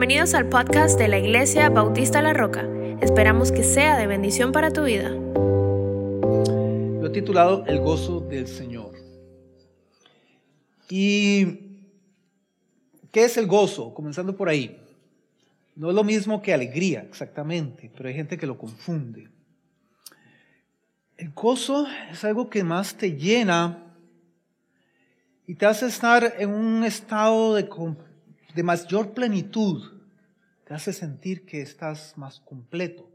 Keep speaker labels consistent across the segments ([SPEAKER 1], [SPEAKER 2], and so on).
[SPEAKER 1] Bienvenidos al podcast de la Iglesia Bautista La Roca. Esperamos que sea de bendición para tu vida.
[SPEAKER 2] Lo he titulado El gozo del Señor. ¿Y qué es el gozo? Comenzando por ahí. No es lo mismo que alegría, exactamente, pero hay gente que lo confunde. El gozo es algo que más te llena y te hace estar en un estado de, de mayor plenitud, te hace sentir que estás más completo.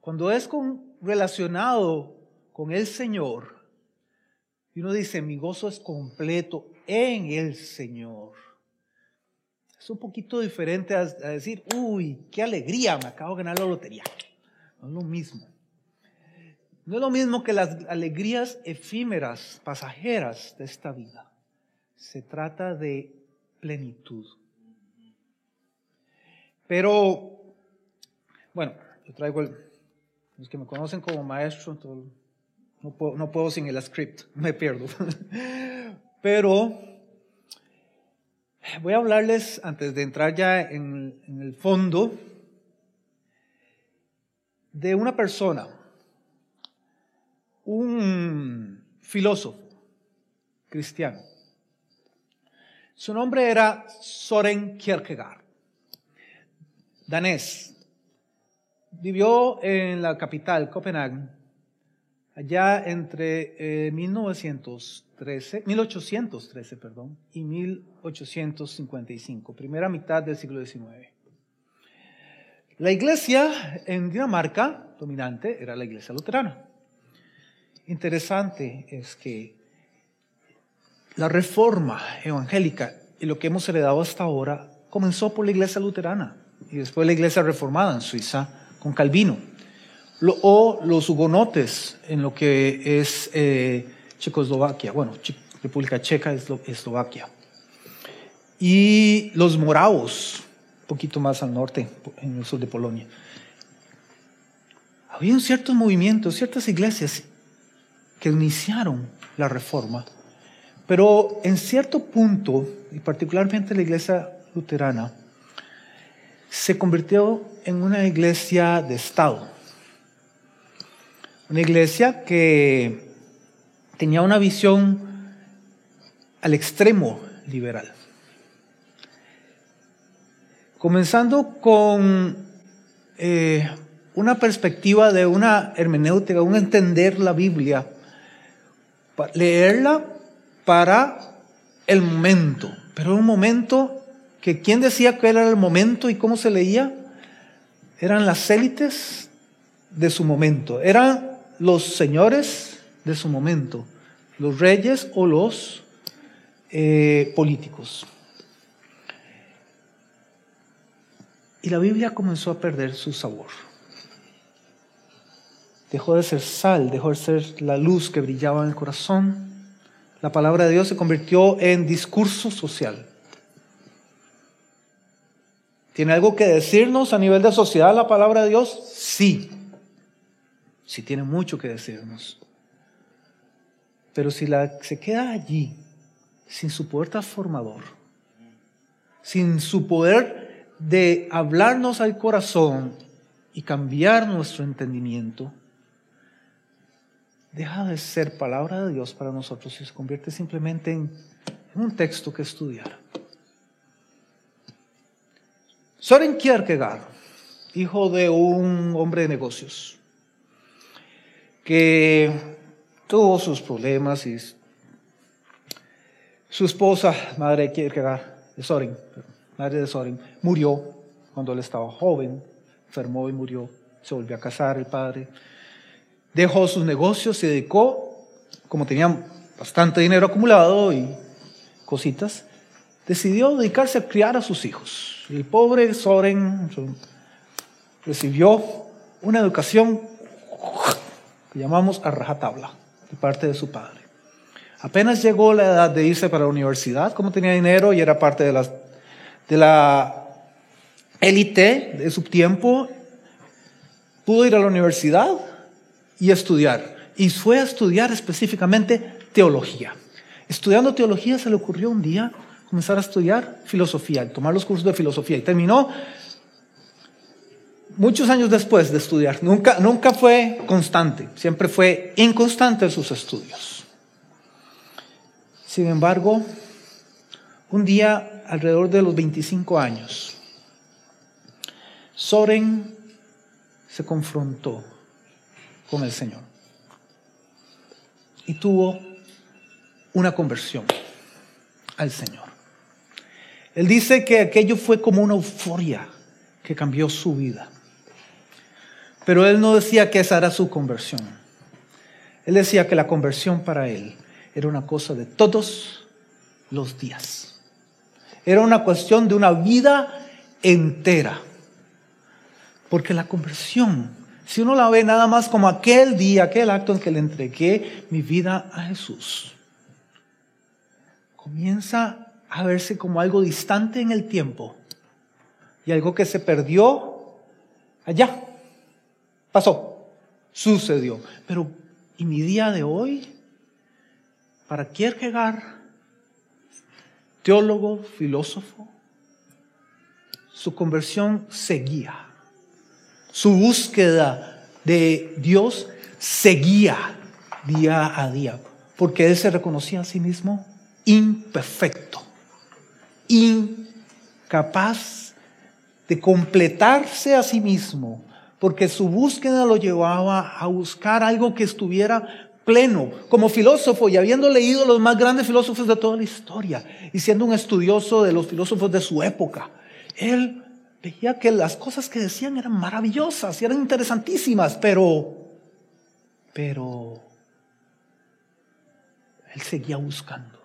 [SPEAKER 2] Cuando es relacionado con el Señor, y uno dice, mi gozo es completo en el Señor. Es un poquito diferente a, a decir, uy, qué alegría, me acabo de ganar la lotería. No es lo mismo. No es lo mismo que las alegrías efímeras, pasajeras de esta vida. Se trata de plenitud. Pero, bueno, yo traigo el, los que me conocen como maestro, no, puedo, sin el script, me pierdo. Pero voy a hablarles, antes de entrar ya en el fondo, de una persona un filósofo cristiano. Su nombre era Soren Kierkegaard, danés. Vivió en la capital, Copenhague, allá entre 1913, eh, 1813 perdón, y 1855, primera mitad del siglo XIX. La iglesia en Dinamarca dominante era la iglesia luterana interesante es que la reforma evangélica y lo que hemos heredado hasta ahora comenzó por la iglesia luterana y después la iglesia reformada en Suiza con Calvino, o los hugonotes en lo que es eh, Checoslovaquia, bueno, República Checa, Eslovaquia, y los moravos, un poquito más al norte, en el sur de Polonia. Había ciertos movimientos, ciertas iglesias que iniciaron la reforma, pero en cierto punto, y particularmente la iglesia luterana, se convirtió en una iglesia de Estado. Una iglesia que tenía una visión al extremo liberal. Comenzando con eh, una perspectiva de una hermenéutica, un entender la Biblia leerla para el momento, pero un momento que quién decía que era el momento y cómo se leía, eran las élites de su momento, eran los señores de su momento, los reyes o los eh, políticos. Y la Biblia comenzó a perder su sabor dejó de ser sal, dejó de ser la luz que brillaba en el corazón. La palabra de Dios se convirtió en discurso social. ¿Tiene algo que decirnos a nivel de sociedad la palabra de Dios? Sí. Sí tiene mucho que decirnos. Pero si la, se queda allí, sin su poder transformador, sin su poder de hablarnos al corazón y cambiar nuestro entendimiento, deja de ser palabra de Dios para nosotros y se convierte simplemente en, un texto que estudiar. Soren Kierkegaard, hijo de un hombre de negocios, que tuvo sus problemas y su esposa, madre de Kierkegaard, de Soren, madre de Soren, murió cuando él estaba joven, enfermó y murió, se volvió a casar el padre dejó sus negocios, se dedicó, como tenía bastante dinero acumulado y cositas, decidió dedicarse a criar a sus hijos. El pobre Soren recibió una educación que llamamos a rajatabla de parte de su padre. Apenas llegó la edad de irse para la universidad, como tenía dinero y era parte de, las, de la élite de su tiempo, pudo ir a la universidad y estudiar. Y fue a estudiar específicamente teología. Estudiando teología se le ocurrió un día comenzar a estudiar filosofía, tomar los cursos de filosofía. Y terminó muchos años después de estudiar. Nunca, nunca fue constante, siempre fue inconstante en sus estudios. Sin embargo, un día, alrededor de los 25 años, Soren se confrontó con el Señor y tuvo una conversión al Señor. Él dice que aquello fue como una euforia que cambió su vida. Pero él no decía que esa era su conversión. Él decía que la conversión para él era una cosa de todos los días. Era una cuestión de una vida entera. Porque la conversión, si uno la ve nada más como aquel día, aquel acto en que le entregué mi vida a Jesús, comienza a verse como algo distante en el tiempo y algo que se perdió allá. Pasó, sucedió. Pero, ¿y mi día de hoy? Para Kierkegaard, teólogo, filósofo, su conversión seguía su búsqueda de Dios seguía día a día, porque él se reconocía a sí mismo imperfecto, incapaz de completarse a sí mismo, porque su búsqueda lo llevaba a buscar algo que estuviera pleno, como filósofo y habiendo leído los más grandes filósofos de toda la historia y siendo un estudioso de los filósofos de su época, él veía que las cosas que decían eran maravillosas y eran interesantísimas, pero, pero, él seguía buscando.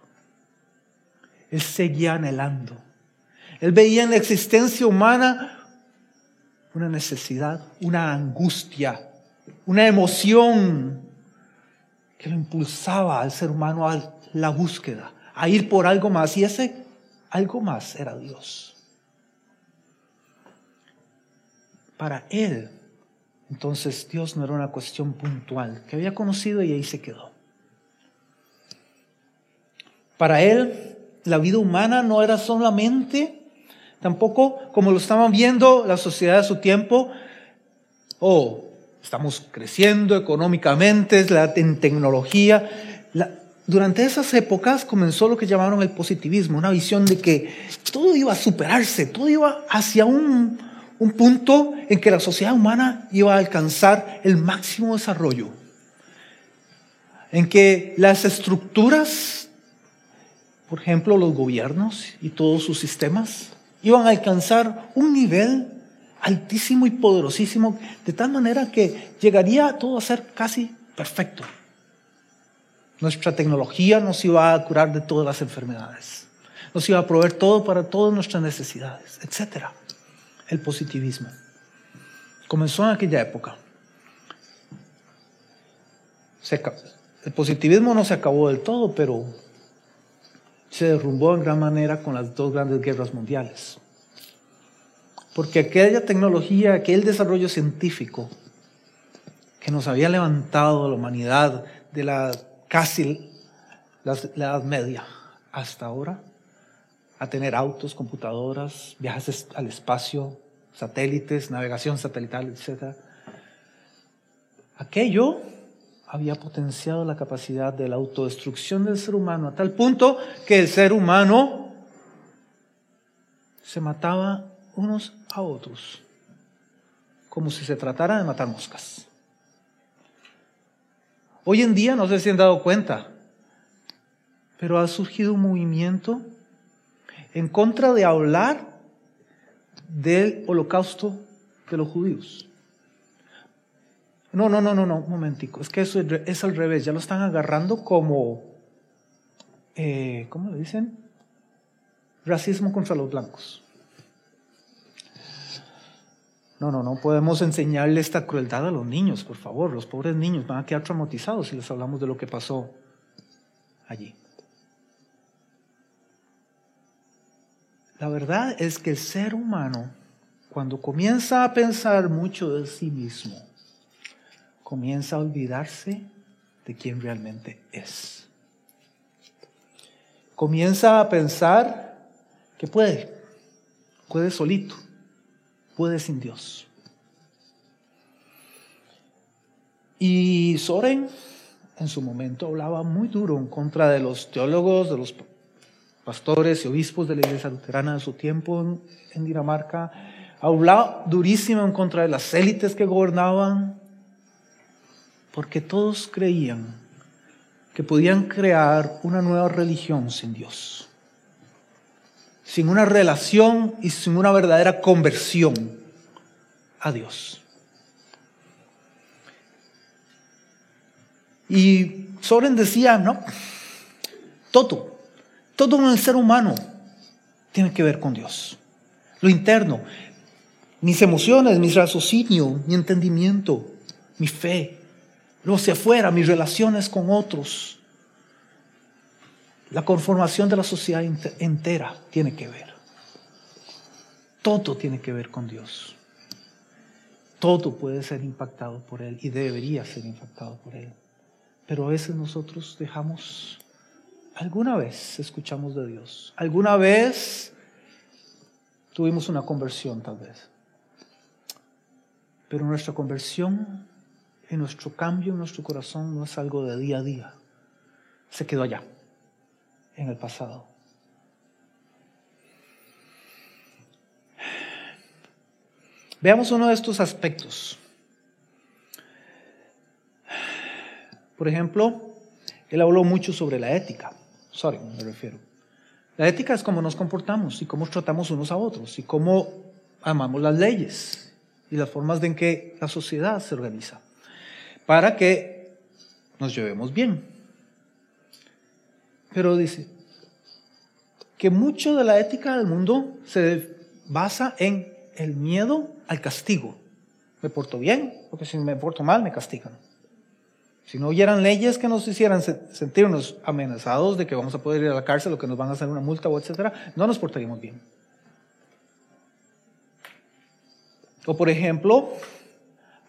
[SPEAKER 2] Él seguía anhelando. Él veía en la existencia humana una necesidad, una angustia, una emoción que lo impulsaba al ser humano a la búsqueda, a ir por algo más. Y ese algo más era Dios. Para él, entonces Dios no era una cuestión puntual, que había conocido y ahí se quedó. Para él, la vida humana no era solamente, tampoco como lo estaban viendo la sociedad de su tiempo, oh, estamos creciendo económicamente, en tecnología. durante esas épocas comenzó lo que llamaron el positivismo, una visión de que todo iba a superarse, todo iba hacia un, un punto en que la sociedad humana iba a alcanzar el máximo desarrollo, en que las estructuras, por ejemplo los gobiernos y todos sus sistemas, iban a alcanzar un nivel altísimo y poderosísimo, de tal manera que llegaría todo a ser casi perfecto. Nuestra tecnología nos iba a curar de todas las enfermedades, nos iba a proveer todo para todas nuestras necesidades, etcétera el positivismo. Comenzó en aquella época. el positivismo no se acabó del todo, pero se derrumbó en gran manera con las dos grandes guerras mundiales. Porque aquella tecnología, aquel desarrollo científico que nos había levantado la humanidad de la casi la Edad Media hasta ahora, a tener autos, computadoras, viajes al espacio, satélites, navegación satelital, etc. Aquello había potenciado la capacidad de la autodestrucción del ser humano a tal punto que el ser humano se mataba unos a otros, como si se tratara de matar moscas. Hoy en día, no sé si han dado cuenta, pero ha surgido un movimiento en contra de hablar del holocausto de los judíos. No, no, no, no, no, un momentico. Es que eso es al revés. Ya lo están agarrando como, eh, ¿cómo le dicen? Racismo contra los blancos. No, no, no podemos enseñarle esta crueldad a los niños, por favor. Los pobres niños van a quedar traumatizados si les hablamos de lo que pasó allí. La verdad es que el ser humano, cuando comienza a pensar mucho de sí mismo, comienza a olvidarse de quién realmente es. Comienza a pensar que puede, puede solito, puede sin Dios. Y Soren en su momento hablaba muy duro en contra de los teólogos, de los pastores y obispos de la iglesia luterana de su tiempo en, Dinamarca. Hablaba durísimo en contra de las élites que gobernaban, porque todos creían que podían crear una nueva religión sin Dios, sin una relación y sin una verdadera conversión a Dios. Y Soren decía, no, todo, todo el ser humano tiene que ver con Dios. Lo interno, mis emociones, mis raciocinio, mi entendimiento, mi fe. Lo hacia afuera, mis relaciones con otros. La conformación de la sociedad entera tiene que ver. Todo tiene que ver con Dios. Todo puede ser impactado por Él y debería ser impactado por Él. Pero a veces nosotros dejamos, alguna vez escuchamos de Dios, alguna vez tuvimos una conversión tal vez. Pero nuestra conversión y nuestro cambio en nuestro corazón no es algo de día a día. Se quedó allá, en el pasado. Veamos uno de estos aspectos. Por ejemplo, él habló mucho sobre la ética. Sorry, me refiero. La ética es cómo nos comportamos y cómo tratamos unos a otros y cómo amamos las leyes y las formas en que la sociedad se organiza para que nos llevemos bien. Pero dice que mucho de la ética del mundo se basa en el miedo al castigo. Me porto bien, porque si me porto mal me castigan. Si no hubieran leyes que nos hicieran sentirnos amenazados de que vamos a poder ir a la cárcel o que nos van a hacer una multa o etcétera, no nos portaríamos bien. O por ejemplo,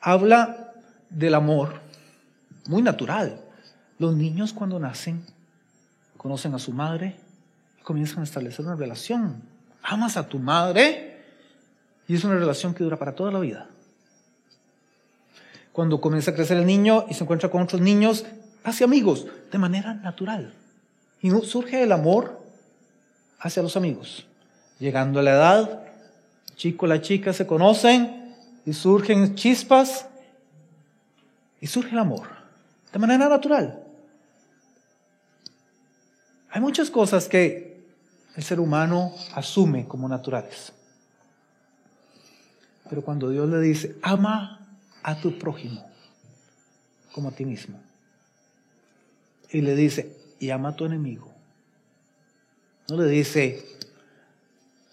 [SPEAKER 2] habla del amor muy natural. Los niños cuando nacen conocen a su madre y comienzan a establecer una relación. Amas a tu madre y es una relación que dura para toda la vida cuando comienza a crecer el niño y se encuentra con otros niños, hace amigos de manera natural. Y surge el amor hacia los amigos. Llegando a la edad, el chico y la chica se conocen y surgen chispas y surge el amor de manera natural. Hay muchas cosas que el ser humano asume como naturales. Pero cuando Dios le dice, ama a tu prójimo como a ti mismo. Y le dice, y ama a tu enemigo. No le dice,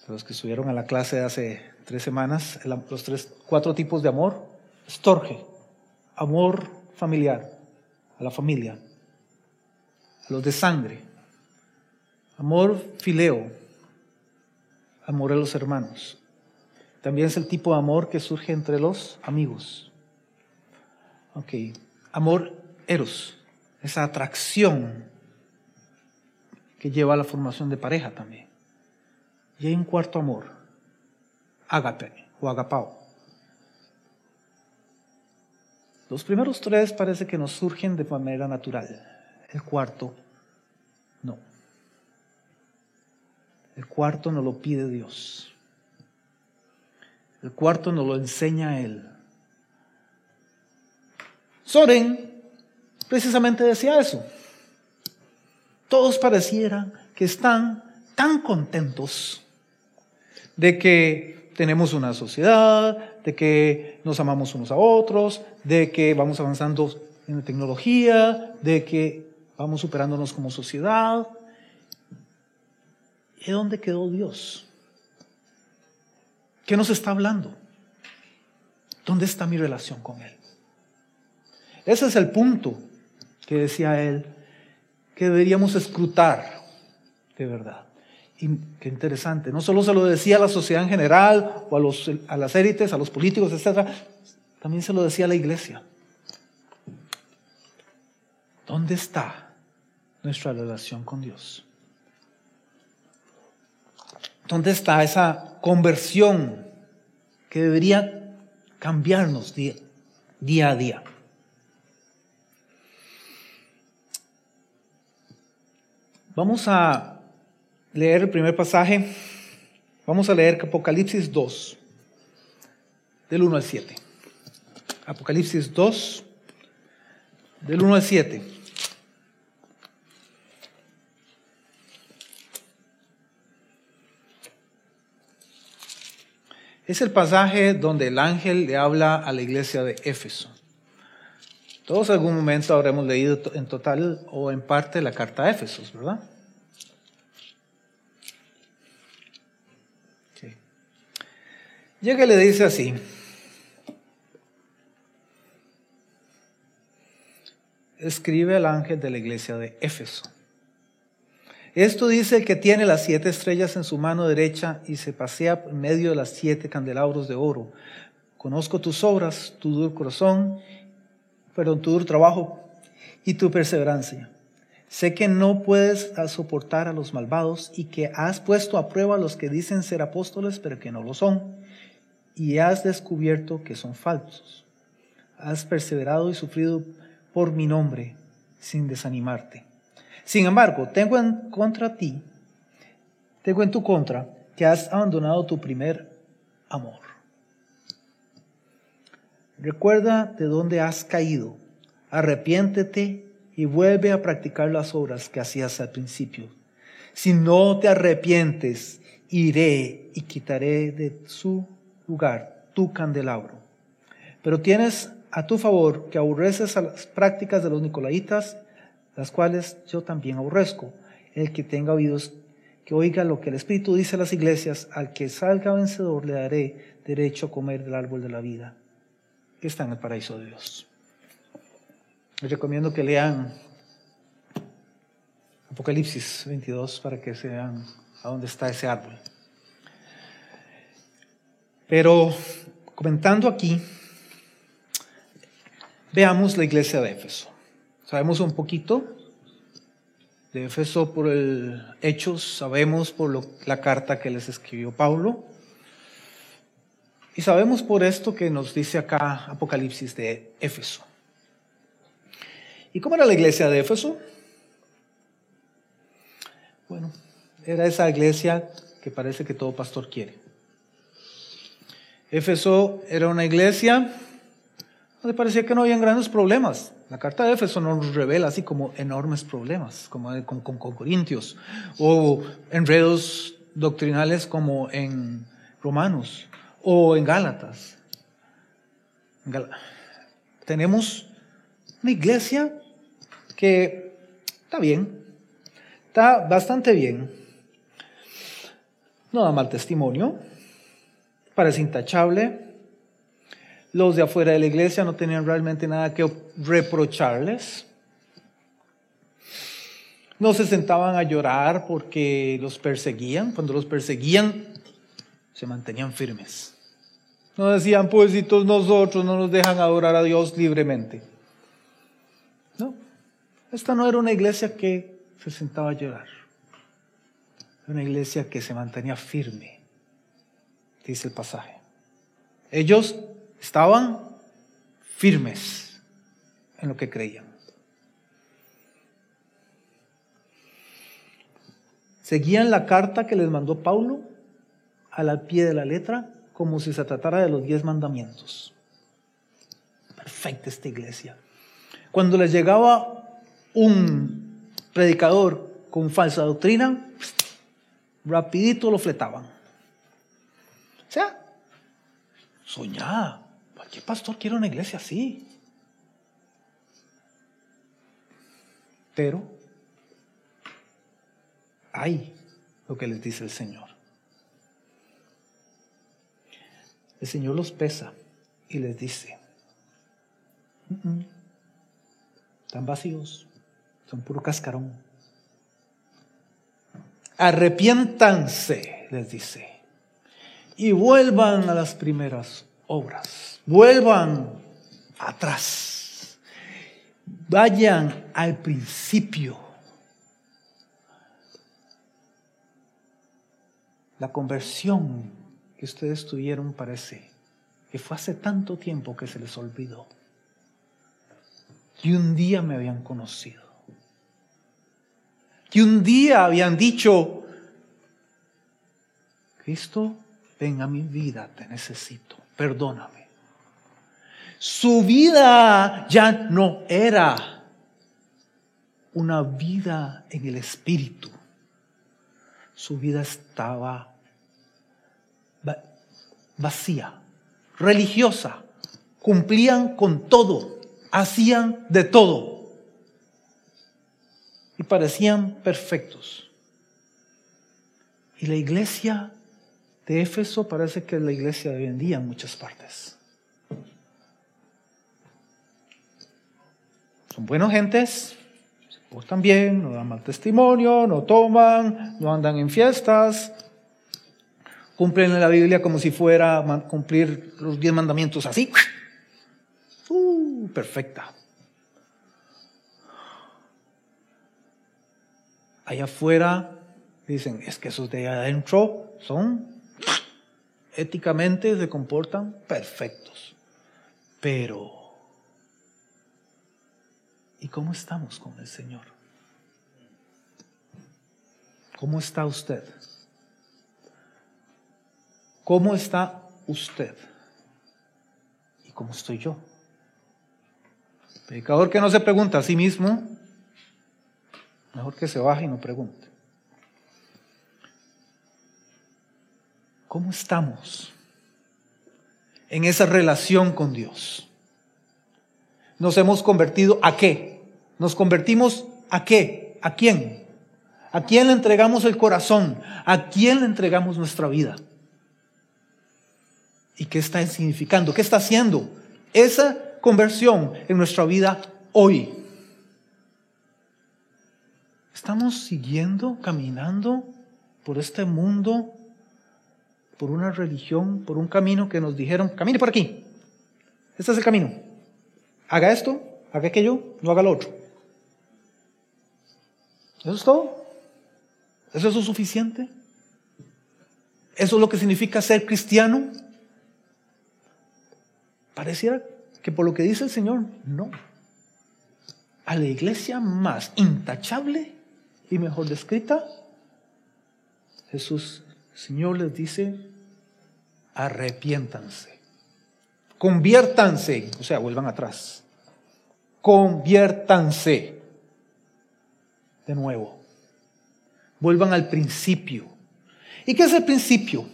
[SPEAKER 2] los que subieron a la clase hace tres semanas, los tres, cuatro tipos de amor, estorge, amor familiar, a la familia, a los de sangre, amor fileo, amor a los hermanos. También es el tipo de amor que surge entre los amigos. Ok, amor eros, esa atracción que lleva a la formación de pareja también. Y hay un cuarto amor, ágape o agapao. Los primeros tres parece que nos surgen de manera natural. El cuarto, no. El cuarto nos lo pide Dios. El cuarto nos lo enseña Él. Soren precisamente decía eso. Todos parecieran que están tan contentos de que tenemos una sociedad, de que nos amamos unos a otros, de que vamos avanzando en la tecnología, de que vamos superándonos como sociedad. ¿Y dónde quedó Dios? ¿Qué nos está hablando? ¿Dónde está mi relación con Él? Ese es el punto que decía él, que deberíamos escrutar de verdad. Y qué interesante, no solo se lo decía a la sociedad en general, o a, los, a las élites, a los políticos, etc., también se lo decía a la iglesia. ¿Dónde está nuestra relación con Dios? ¿Dónde está esa conversión que debería cambiarnos día, día a día? Vamos a leer el primer pasaje. Vamos a leer Apocalipsis 2, del 1 al 7. Apocalipsis 2, del 1 al 7. Es el pasaje donde el ángel le habla a la iglesia de Éfeso. Todos en algún momento habremos leído en total o en parte la carta a Éfesos, ¿verdad? Llega y le dice así. Escribe al ángel de la iglesia de Éfeso. Esto dice el que tiene las siete estrellas en su mano derecha y se pasea en medio de las siete candelabros de oro. Conozco tus obras, tu duro corazón, perdón, tu duro trabajo y tu perseverancia. Sé que no puedes soportar a los malvados y que has puesto a prueba a los que dicen ser apóstoles pero que no lo son y has descubierto que son falsos. Has perseverado y sufrido por mi nombre sin desanimarte. Sin embargo, tengo en contra ti, tengo en tu contra que has abandonado tu primer amor. Recuerda de dónde has caído, arrepiéntete y vuelve a practicar las obras que hacías al principio. Si no te arrepientes, iré y quitaré de su lugar tu candelabro. Pero tienes a tu favor que aborreces a las prácticas de los nicolaitas las cuales yo también aborrezco. El que tenga oídos, que oiga lo que el Espíritu dice a las iglesias, al que salga vencedor le daré derecho a comer del árbol de la vida, que está en el paraíso de Dios. Les recomiendo que lean Apocalipsis 22 para que vean a dónde está ese árbol. Pero comentando aquí, veamos la iglesia de Éfeso. Sabemos un poquito de Éfeso por el Hechos, sabemos por la carta que les escribió Pablo. Y sabemos por esto que nos dice acá Apocalipsis de Éfeso. ¿Y cómo era la iglesia de Éfeso? Bueno, era esa iglesia que parece que todo pastor quiere. Éfeso era una iglesia donde parecía que no habían grandes problemas. La carta de Éfeso nos revela así como enormes problemas, como con, Corintios, o enredos doctrinales como en Romanos o en Gálatas. Tenemos una iglesia que está bien, está bastante bien, no da mal testimonio, parece intachable, los de afuera de la iglesia no tenían realmente nada que reprocharles. No se sentaban a llorar porque los perseguían. Cuando los perseguían, se mantenían firmes. No decían, pobrecitos nosotros, no nos dejan adorar a Dios libremente. No, esta no era una iglesia que se sentaba a llorar. Era una iglesia que se mantenía firme, dice el pasaje. Ellos Estaban firmes en lo que creían. Seguían la carta que les mandó Paulo a la pie de la letra como si se tratara de los diez mandamientos. Perfecta esta iglesia. Cuando les llegaba un predicador con falsa doctrina, rapidito lo fletaban. O sea, soñada. ¿Qué pastor quiere una iglesia así? Pero hay lo que les dice el Señor. El Señor los pesa y les dice, están vacíos, son puro cascarón. Arrepiéntanse, les dice, y vuelvan a las primeras obras vuelvan atrás, vayan al principio. la conversión que ustedes tuvieron parece que fue hace tanto tiempo que se les olvidó. Y un día me habían conocido. Y un día habían dicho, Cristo, ven a mi vida, te necesito, perdóname. Su vida ya no era una vida en el espíritu. Su vida estaba vacía, religiosa. Cumplían con todo, hacían de todo. Y parecían perfectos. Y la iglesia de Éfeso parece que es la iglesia de hoy en día en muchas partes. Son buenos gentes, se portan bien, no dan mal testimonio, no toman, no andan en fiestas, cumplen la Biblia como si fuera cumplir los diez mandamientos así. Uh, perfecta. Allá afuera dicen, es que esos de adentro son éticamente se comportan perfectos. Pero, ¿y cómo estamos con el Señor? ¿Cómo está usted? ¿Cómo está usted? ¿Y cómo estoy yo? Predicador que no se pregunta a sí mismo, mejor que se baje y no pregunte. ¿Cómo estamos en esa relación con Dios? ¿Nos hemos convertido a qué? ¿Nos convertimos a qué? ¿A quién? ¿A quién le entregamos el corazón? ¿A quién le entregamos nuestra vida? ¿Y qué está significando? ¿Qué está haciendo esa conversión en nuestra vida hoy? ¿Estamos siguiendo, caminando por este mundo por una religión, por un camino que nos dijeron, camine por aquí. Este es el camino. Haga esto, haga aquello, no haga lo otro. ¿Eso es todo? ¿Eso es suficiente? ¿Eso es lo que significa ser cristiano? Pareciera que por lo que dice el Señor, no. A la iglesia más intachable y mejor descrita, Jesús, Señor les dice, arrepiéntanse. Conviértanse, o sea, vuelvan atrás. Conviértanse de nuevo. Vuelvan al principio. ¿Y qué es el principio?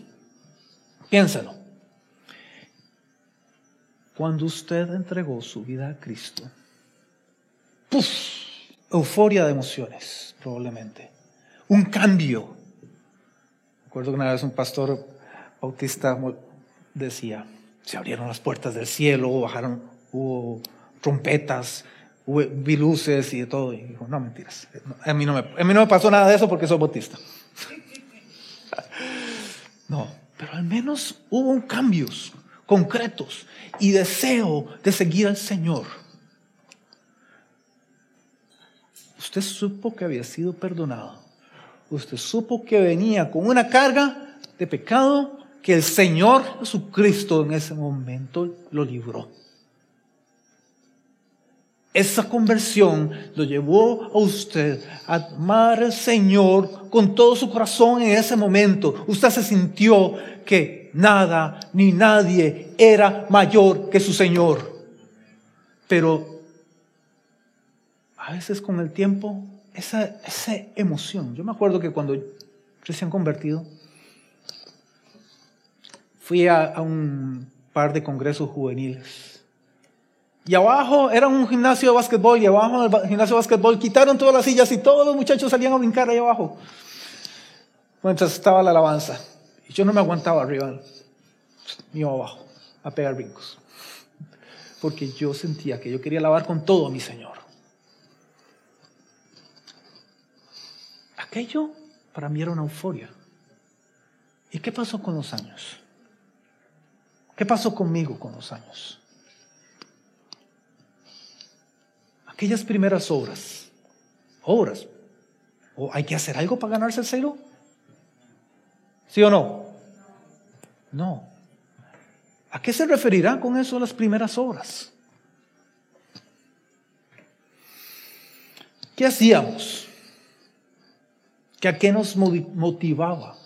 [SPEAKER 2] Piénsalo. Cuando usted entregó su vida a Cristo, ¡puf! Euforia de emociones, probablemente. Un cambio. Recuerdo que una vez un pastor Bautista decía, se abrieron las puertas del cielo, bajaron, hubo trompetas, hubo, vi luces y de todo. Y dijo, no, mentiras. A mí no me, a mí no me pasó nada de eso porque soy bautista. No, pero al menos hubo cambios concretos y deseo de seguir al Señor. Usted supo que había sido perdonado. Usted supo que venía con una carga de pecado que el Señor Jesucristo en ese momento lo libró. Esa conversión lo llevó a usted a amar al Señor con todo su corazón en ese momento. Usted se sintió que nada ni nadie era mayor que su Señor. Pero a veces con el tiempo, esa, esa emoción, yo me acuerdo que cuando recién convertido, fui a, un par de congresos juveniles. Y abajo era un gimnasio de básquetbol y abajo en el gimnasio de básquetbol quitaron todas las sillas y todos los muchachos salían a brincar ahí abajo. Mientras estaba la alabanza. Y yo no me aguantaba arriba, mío abajo, a pegar brincos. Porque yo sentía que yo quería alabar con todo a mi Señor. Aquello para mí era una euforia. ¿Y qué pasó con los años? ¿Qué pasó conmigo con los años? Aquellas primeras obras, obras, ¿o hay que hacer algo para ganarse el cielo? ¿Sí o no? No. ¿A qué se referirá con eso las primeras horas? ¿Qué hacíamos? ¿Que ¿A qué nos motivaba?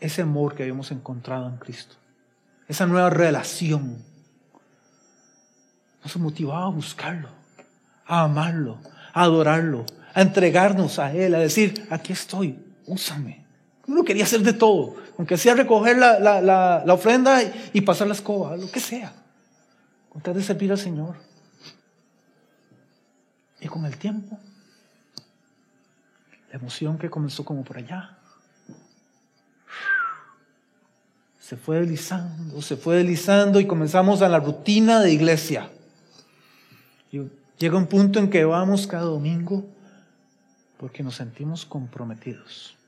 [SPEAKER 2] Ese amor que habíamos encontrado en Cristo. Esa nueva relación. Nos motivaba a buscarlo, a amarlo, a adorarlo, a entregarnos a Él, a decir, aquí estoy, úsame. Uno quería hacer de todo, aunque sea recoger la, ofrenda y, pasar la escoba, lo que sea, con tal de servir al Señor. Y con el tiempo, la emoción que comenzó como por allá, se fue deslizando, se fue deslizando y comenzamos a la rutina de iglesia. Llega un punto en que vamos cada domingo porque nos sentimos comprometidos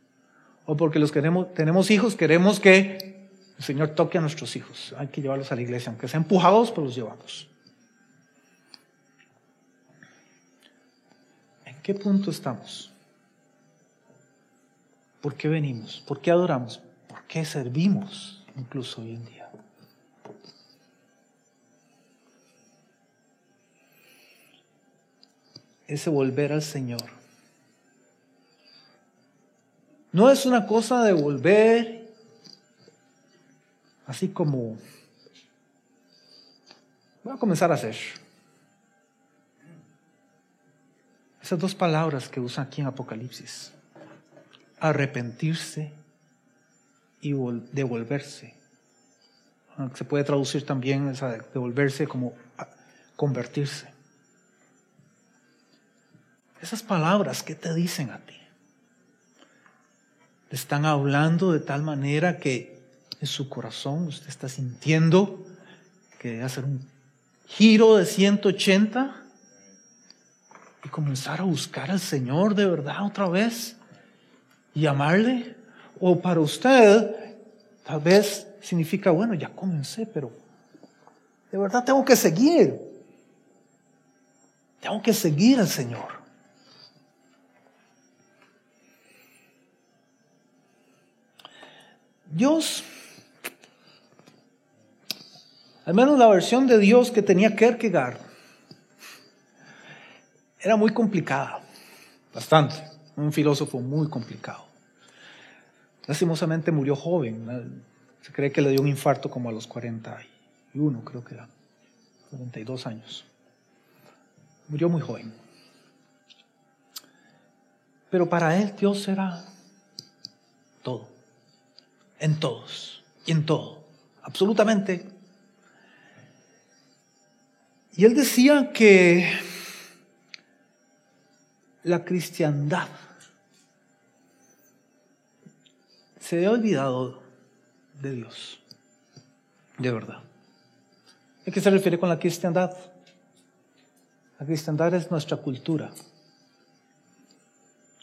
[SPEAKER 2] o porque los queremos, tenemos hijos, queremos que el Señor toque a nuestros hijos. Hay que llevarlos a la iglesia, aunque sean empujados, pero los llevamos. ¿En qué punto estamos? ¿Por qué venimos? ¿Por qué adoramos? ¿Por qué servimos incluso hoy en día? Ese volver al Señor no es una cosa de volver así como voy a comenzar a hacer. Esas dos palabras que usa aquí en Apocalipsis, arrepentirse y devolverse. Se puede traducir también devolverse como convertirse. Esas palabras, ¿qué te dicen a ti? están hablando de tal manera que en su corazón usted está sintiendo que debe hacer un giro de 180 y comenzar a buscar al Señor de verdad otra vez y amarle. O para usted, tal vez significa, bueno, ya comencé, pero de verdad tengo que seguir. Tengo que seguir al Señor. Dios, al menos la versión de Dios que tenía Kierkegaard, era muy complicada, bastante, un filósofo muy complicado. Lastimosamente murió joven, se cree que le dio un infarto como a los 41, creo que era, 42 años. Murió muy joven. Pero para él Dios era todo en todos y en todo, absolutamente. Y él decía que la cristiandad se ha olvidado de Dios, de verdad. ¿A qué se refiere con la cristiandad? La cristiandad es nuestra cultura.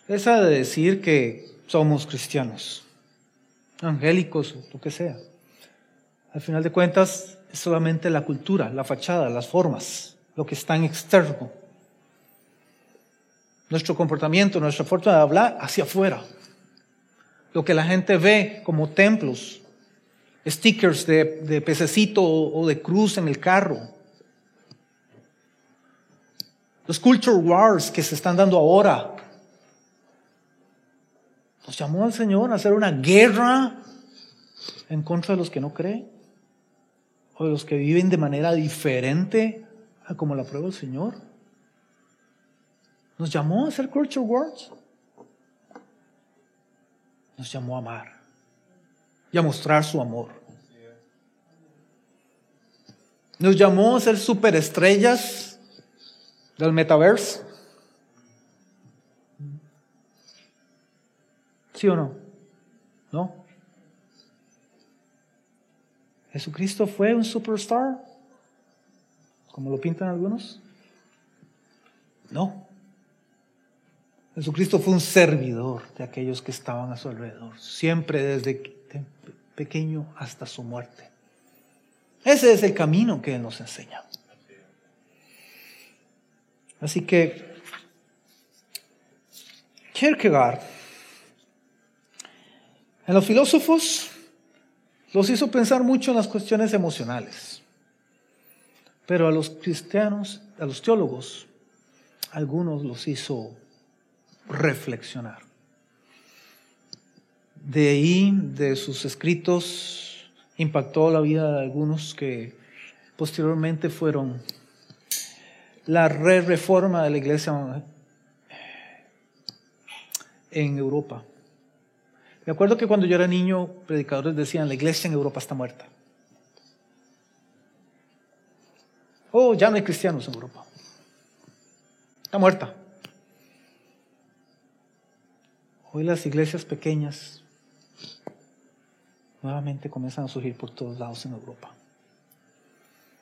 [SPEAKER 2] Esa de decir que somos cristianos angélicos, lo que sea. Al final de cuentas, es solamente la cultura, la fachada, las formas, lo que está en externo. Nuestro comportamiento, nuestra forma de hablar hacia afuera. Lo que la gente ve como templos, stickers de, de pececito o de cruz en el carro. Los culture wars que se están dando ahora, nos llamó al Señor a hacer una guerra en contra de los que no creen o de los que viven de manera diferente a como la prueba el Señor. Nos llamó a hacer culture wars. Nos llamó a amar y a mostrar su amor. Nos llamó a ser superestrellas del metaverso. ¿Sí o no? ¿No? ¿Jesucristo fue un superstar? Como lo pintan algunos. No. Jesucristo fue un servidor de aquellos que estaban a su alrededor, siempre desde pequeño hasta su muerte. Ese es el camino que Él nos enseña. Así que Kierkegaard En los filósofos los hizo pensar mucho en las cuestiones emocionales. Pero a los cristianos, a los teólogos, algunos los hizo reflexionar. De ahí, de sus escritos, impactó la vida de algunos que posteriormente fueron la re reforma de la iglesia en Europa. Me acuerdo que cuando yo era niño, predicadores decían, la iglesia en Europa está muerta. Oh, ya no hay cristianos en Europa. Está muerta. Hoy las iglesias pequeñas nuevamente comienzan a surgir por todos lados en Europa.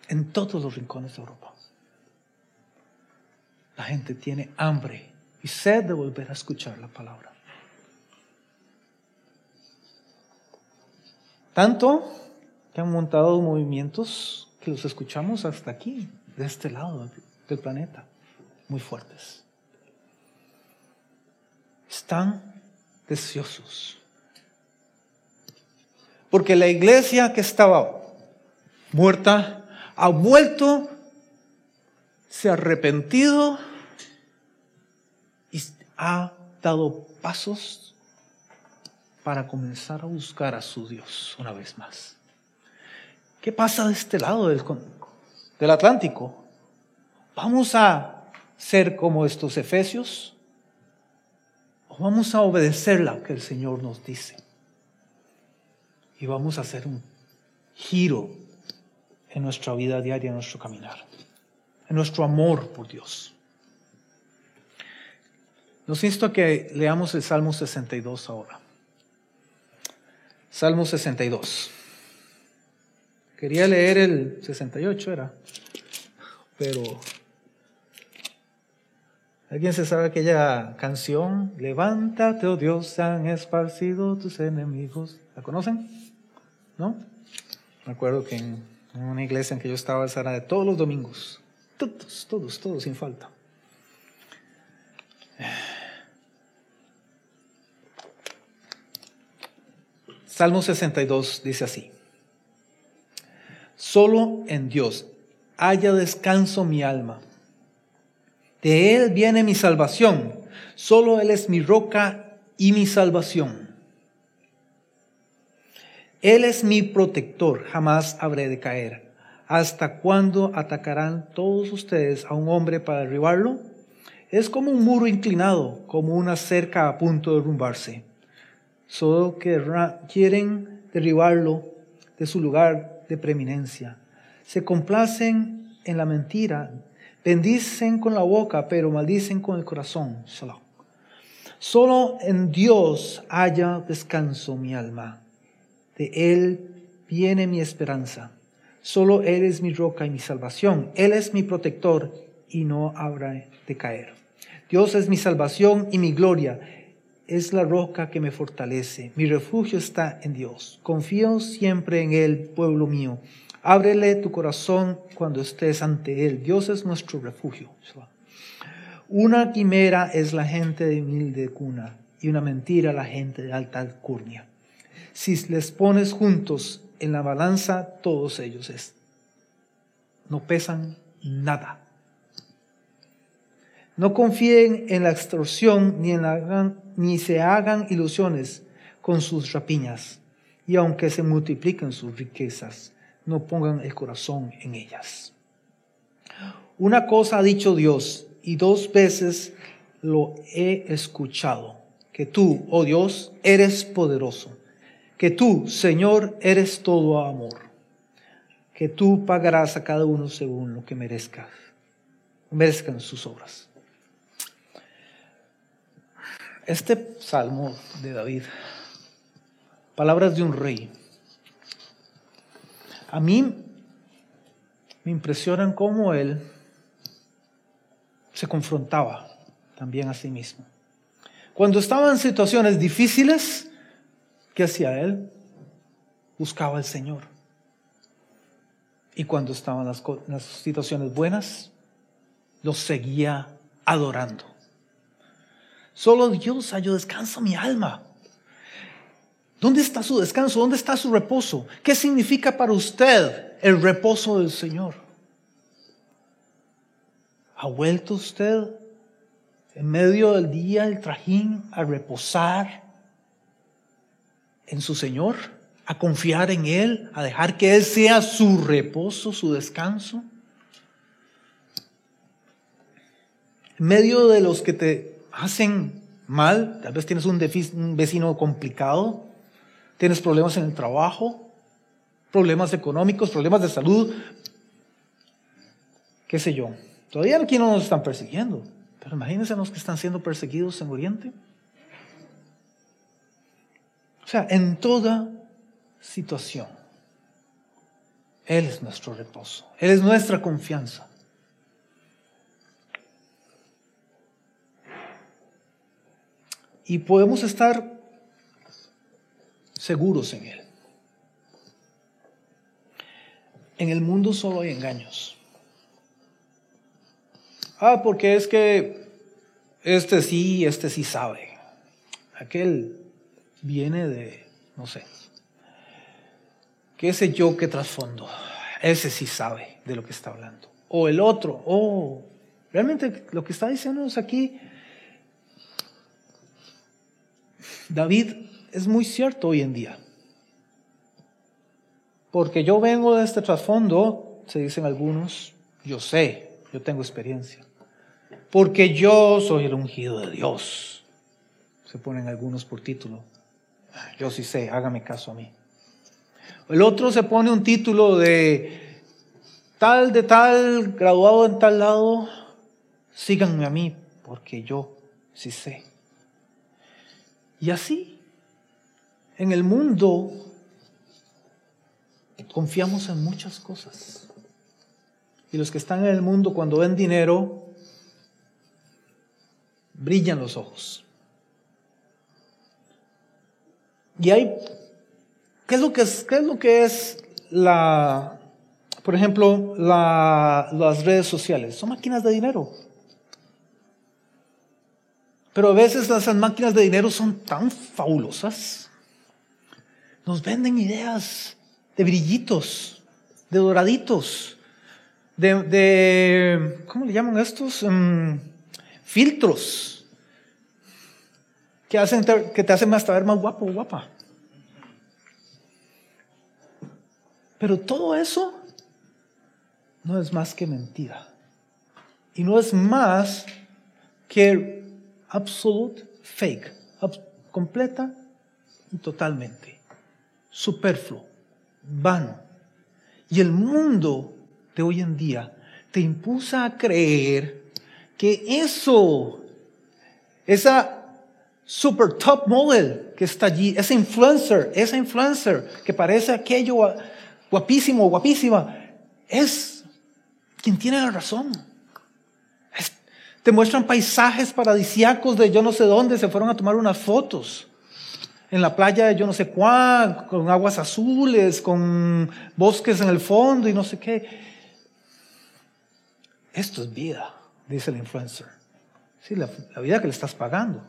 [SPEAKER 2] En todos los rincones de Europa. La gente tiene hambre y sed de volver a escuchar la palabra. Tanto que han montado movimientos que los escuchamos hasta aquí, de este lado del planeta, muy fuertes. Están deseosos. Porque la iglesia que estaba muerta ha vuelto, se ha arrepentido y ha dado pasos para comenzar a buscar a su Dios una vez más. ¿Qué pasa de este lado del, del Atlántico? ¿Vamos a ser como estos efesios? ¿O vamos a obedecer lo que el Señor nos dice? Y vamos a hacer un giro en nuestra vida diaria, en nuestro caminar, en nuestro amor por Dios. Nos insto a que leamos el Salmo 62 ahora. Salmo 62. Quería leer el 68, era, pero ¿Alguien se sabe aquella canción? Levántate, oh Dios, han esparcido tus enemigos. ¿La conocen? ¿No? Me acuerdo que en una iglesia en que yo estaba, esa era de todos los domingos. Todos, todos, todos, sin falta. Salmo 62 dice así. Solo en Dios haya descanso mi alma. De Él viene mi salvación. Solo Él es mi roca y mi salvación. Él es mi protector, jamás habré de caer. ¿Hasta cuándo atacarán todos ustedes a un hombre para derribarlo? Es como un muro inclinado, como una cerca a punto de derrumbarse solo quieren derribarlo de su lugar de preeminencia. Se complacen en la mentira, bendicen con la boca, pero maldicen con el corazón. Solo en Dios haya descanso mi alma. De Él viene mi esperanza. Solo Él es mi roca y mi salvación. Él es mi protector y no habrá de caer. Dios es mi salvación y mi gloria es la roca que me fortalece. Mi refugio está en Dios. Confío siempre en Él, pueblo mío. Ábrele tu corazón cuando estés ante Él. Dios es nuestro refugio. Una quimera es la gente de humilde cuna y una mentira la gente de alta alcurnia. Si les pones juntos en la balanza, todos ellos es, no pesan nada. No confíen en la extorsión ni, en la, ni se hagan ilusiones con sus rapiñas. Y aunque se multipliquen sus riquezas, no pongan el corazón en ellas. Una cosa ha dicho Dios y dos veces lo he escuchado, que tú, oh Dios, eres poderoso, que tú, Señor, eres todo amor, que tú pagarás a cada uno según lo que merezca, merezcan sus obras. Este salmo de David, palabras de un rey, a mí me impresionan cómo él se confrontaba también a sí mismo. Cuando estaba en situaciones difíciles, ¿qué hacía él? Buscaba al Señor. Y cuando estaban las, las situaciones buenas, lo seguía adorando. Solo Dios halló descanso a mi alma. ¿Dónde está su descanso? ¿Dónde está su reposo? ¿Qué significa para usted el reposo del Señor? ¿Ha vuelto usted en medio del día el trajín a reposar en su Señor? ¿A confiar en Él? ¿A dejar que Él sea su reposo, su descanso? En medio de los que te hacen mal, tal vez tienes un, un vecino complicado, tienes problemas en el trabajo, problemas económicos, problemas de salud, qué sé yo. Todavía aquí no nos están persiguiendo, pero imagínense los que están siendo perseguidos en Oriente. O sea, en toda situación, Él es nuestro reposo, Él es nuestra confianza. Y podemos estar seguros en Él. En el mundo solo hay engaños. Ah, porque es que este sí, este sí sabe. Aquel viene de, no sé, qué sé yo qué trasfondo. Ese sí sabe de lo que está hablando. O el otro, oh, realmente lo que está diciéndonos aquí, David es muy cierto hoy en día. Porque yo vengo de este trasfondo, se dicen algunos, yo sé, yo tengo experiencia. Porque yo soy el ungido de Dios. Se ponen algunos por título. Yo sí sé, hágame caso a mí. El otro se pone un título de tal de tal, graduado en tal lado, síganme a mí, porque yo sí sé. Y así, en el mundo confiamos en muchas cosas. Y los que están en el mundo cuando ven dinero, brillan los ojos. Y hay, ¿qué es lo que es, qué es, lo que es la, por ejemplo, la, las redes sociales? Son máquinas de dinero. Pero a veces esas máquinas de dinero son tan fabulosas. Nos venden ideas de brillitos, de doraditos, de, ¿cómo le llaman estos? Mm, filtros que, hacen, que te hacen hasta ver más guapo o guapa. Pero todo eso no es más que mentira. Y no es más que absolute fake, completa y totalmente superfluo vano. Y el mundo de hoy en día te impulsa a creer que eso, esa super top model que está allí, ese influencer, esa influencer que parece aquello guapísimo, guapísima, es quien tiene la razón. te muestran paisajes paradisíacos de yo no sé dónde, se fueron a tomar unas fotos en la playa yo no sé cuál, con aguas azules, con bosques en el fondo y no sé qué. Esto es vida, dice el influencer. Sí, la, la vida que le estás pagando.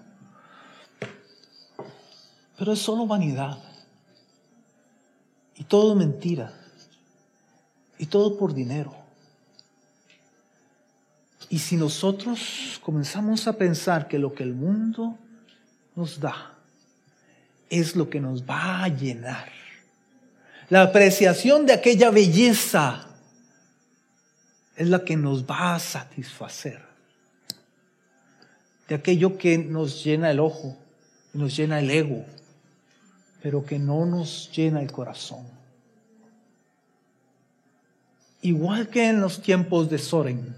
[SPEAKER 2] Pero es solo vanidad. Y todo mentira. Y todo por dinero. Y si nosotros comenzamos a pensar que lo que el mundo nos da, es lo que nos va a llenar. La apreciación de aquella belleza es la que nos va a satisfacer. De aquello que nos llena el ojo, nos llena el ego, pero que no nos llena el corazón. Igual que en los tiempos de Soren,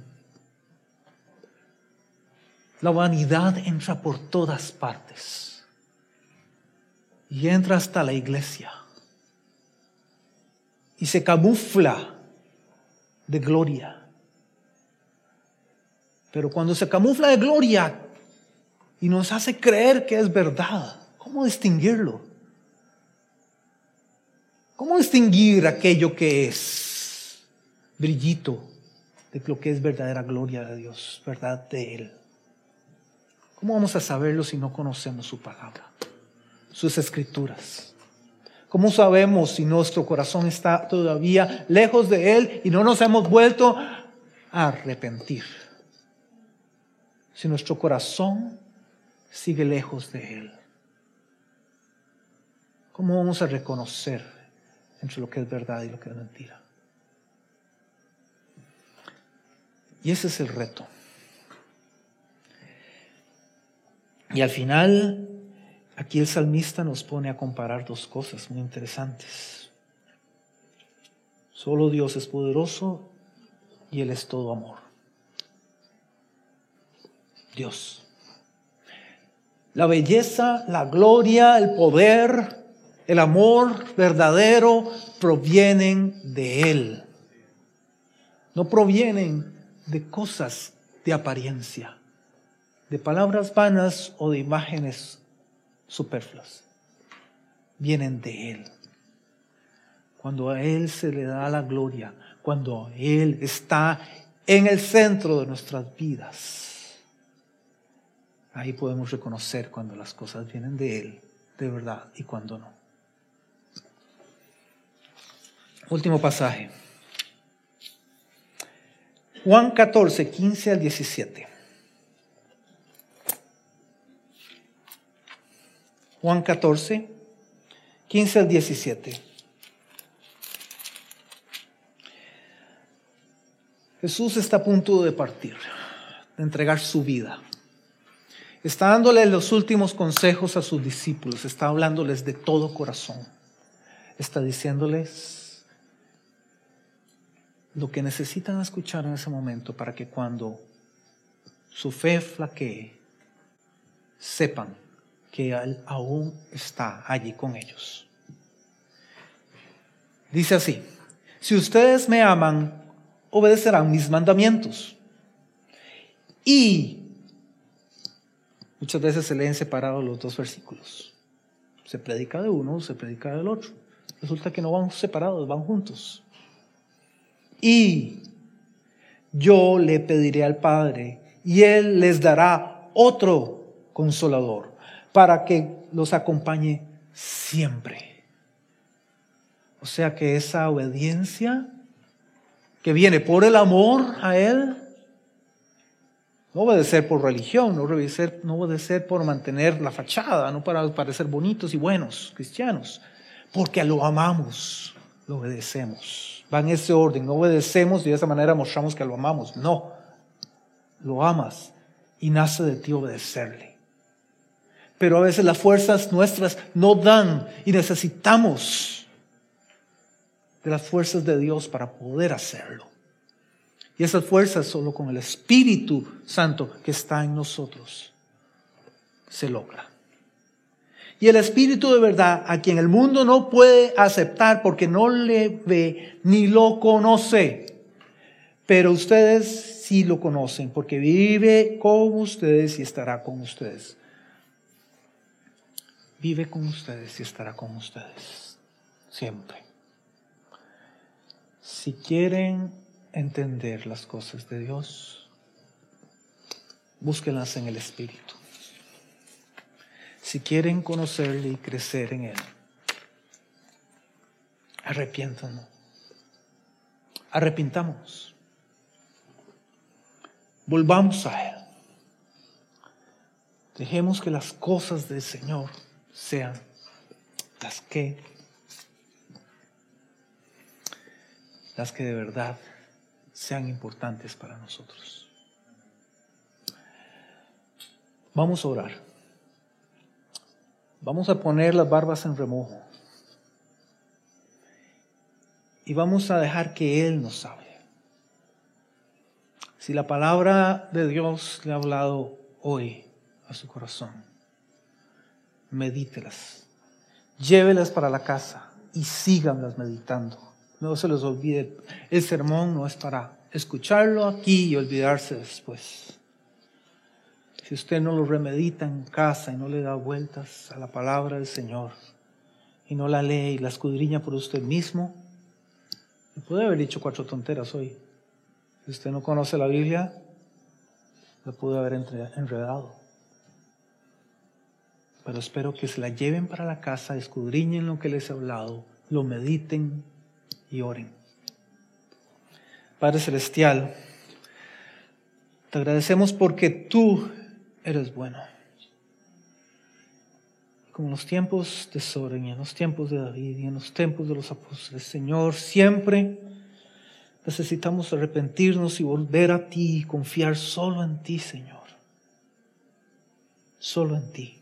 [SPEAKER 2] la vanidad entra por todas partes y entra hasta la iglesia y se camufla de gloria. Pero cuando se camufla de gloria y nos hace creer que es verdad, ¿cómo distinguirlo? ¿Cómo distinguir aquello que es brillito de lo que es verdadera gloria de Dios, verdad de Él? ¿Cómo vamos a saberlo si no conocemos su palabra? Sus escrituras. ¿Cómo sabemos si nuestro corazón está todavía lejos de Él y no nos hemos vuelto a arrepentir? Si nuestro corazón sigue lejos de Él. ¿Cómo vamos a reconocer entre lo que es verdad y lo que es mentira? Y ese es el reto. Y al final, aquí el salmista nos pone a comparar dos cosas muy interesantes. Solo Dios es poderoso y Él es todo amor. Dios. La belleza, la gloria, el poder, el amor verdadero provienen de Él. No provienen de cosas de apariencia, de palabras vanas o de imágenes superfluas. Vienen de Él. Cuando a Él se le da la gloria, cuando Él está en el centro de nuestras vidas, ahí podemos reconocer cuando las cosas vienen de Él, de verdad, y cuando no. Último pasaje. Juan 14, 15 al 17. Juan 14, 15 al 17. Jesús está a punto de partir, de entregar su vida. Está dándole los últimos consejos a sus discípulos, está hablándoles de todo corazón. Está diciéndoles, lo que necesitan escuchar en ese momento para que cuando su fe flaquee, sepan que Él aún está allí con ellos. Dice así, si ustedes me aman, obedecerán mis mandamientos. Y muchas veces se leen separados los dos versículos. Se predica de uno, se predica del otro. Resulta que no van separados, van juntos. Y yo le pediré al Padre y Él les dará otro consolador para que los acompañe siempre. O sea que esa obediencia que viene por el amor a Él, no obedecer por religión, no obedecer, no por mantener la fachada, no para parecer bonitos y buenos cristianos, porque lo amamos, lo obedecemos va en ese orden. No obedecemos y de esa manera mostramos que lo amamos. No, lo amas y nace de ti obedecerle. Pero a veces las fuerzas nuestras no dan y necesitamos de las fuerzas de Dios para poder hacerlo. Y esas fuerzas solo con el Espíritu Santo que está en nosotros se logra. Y el Espíritu de verdad, a quien el mundo no puede aceptar porque no le ve ni lo conoce. Pero ustedes sí lo conocen porque vive con ustedes y estará con ustedes. Vive con ustedes y estará con ustedes. Siempre. Si quieren entender las cosas de Dios, búsquenlas en el Espíritu si quieren conocerle y crecer en Él. Arrepiéntanos. Arrepintamos. Volvamos a Él. Dejemos que las cosas del Señor sean las que, las que de verdad sean importantes para nosotros. Vamos a orar. Vamos a poner las barbas en remojo. Y vamos a dejar que Él nos hable. Si la palabra de Dios le ha hablado hoy a su corazón, medítelas. Llévelas para la casa y síganlas meditando. No se les olvide, el sermón no es para escucharlo aquí y olvidarse después. Si usted no lo remedita en casa y no le da vueltas a la palabra del Señor y no la lee y la escudriña por usted mismo, puede haber dicho cuatro tonteras hoy. Si usted no conoce la Biblia, la pudo haber enredado. Pero espero que se la lleven para la casa, escudriñen lo que les he hablado, lo mediten y oren. Padre Celestial, te agradecemos porque tú eres bueno. Como en los tiempos de Soren en los tiempos de David y en los tiempos de los apóstoles, Señor, siempre necesitamos arrepentirnos y volver a ti y confiar solo en ti, Señor. Solo en ti.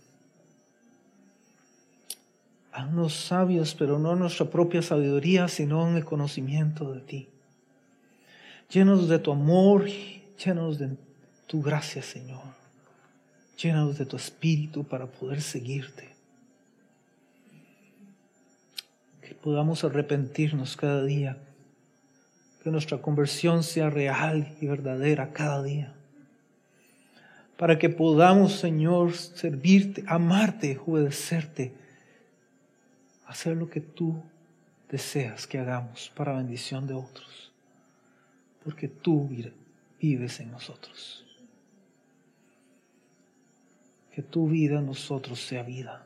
[SPEAKER 2] Haznos sabios, pero no nuestra propia sabiduría, sino en el conocimiento de ti. Llenos de tu amor, llenos de tu gracia, Señor. Llenos de tu espíritu para poder seguirte. Que podamos arrepentirnos cada día. Que nuestra conversión sea real y verdadera cada día. Para que podamos, Señor, servirte, amarte, obedecerte hacer lo que tú deseas que hagamos para bendición de otros, porque tú vives en nosotros. Que tu vida en nosotros sea vida,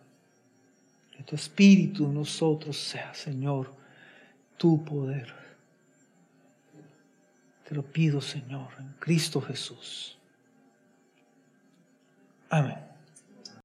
[SPEAKER 2] que tu espíritu en nosotros sea, Señor, tu poder. Te lo pido, Señor, en Cristo Jesús. Amén.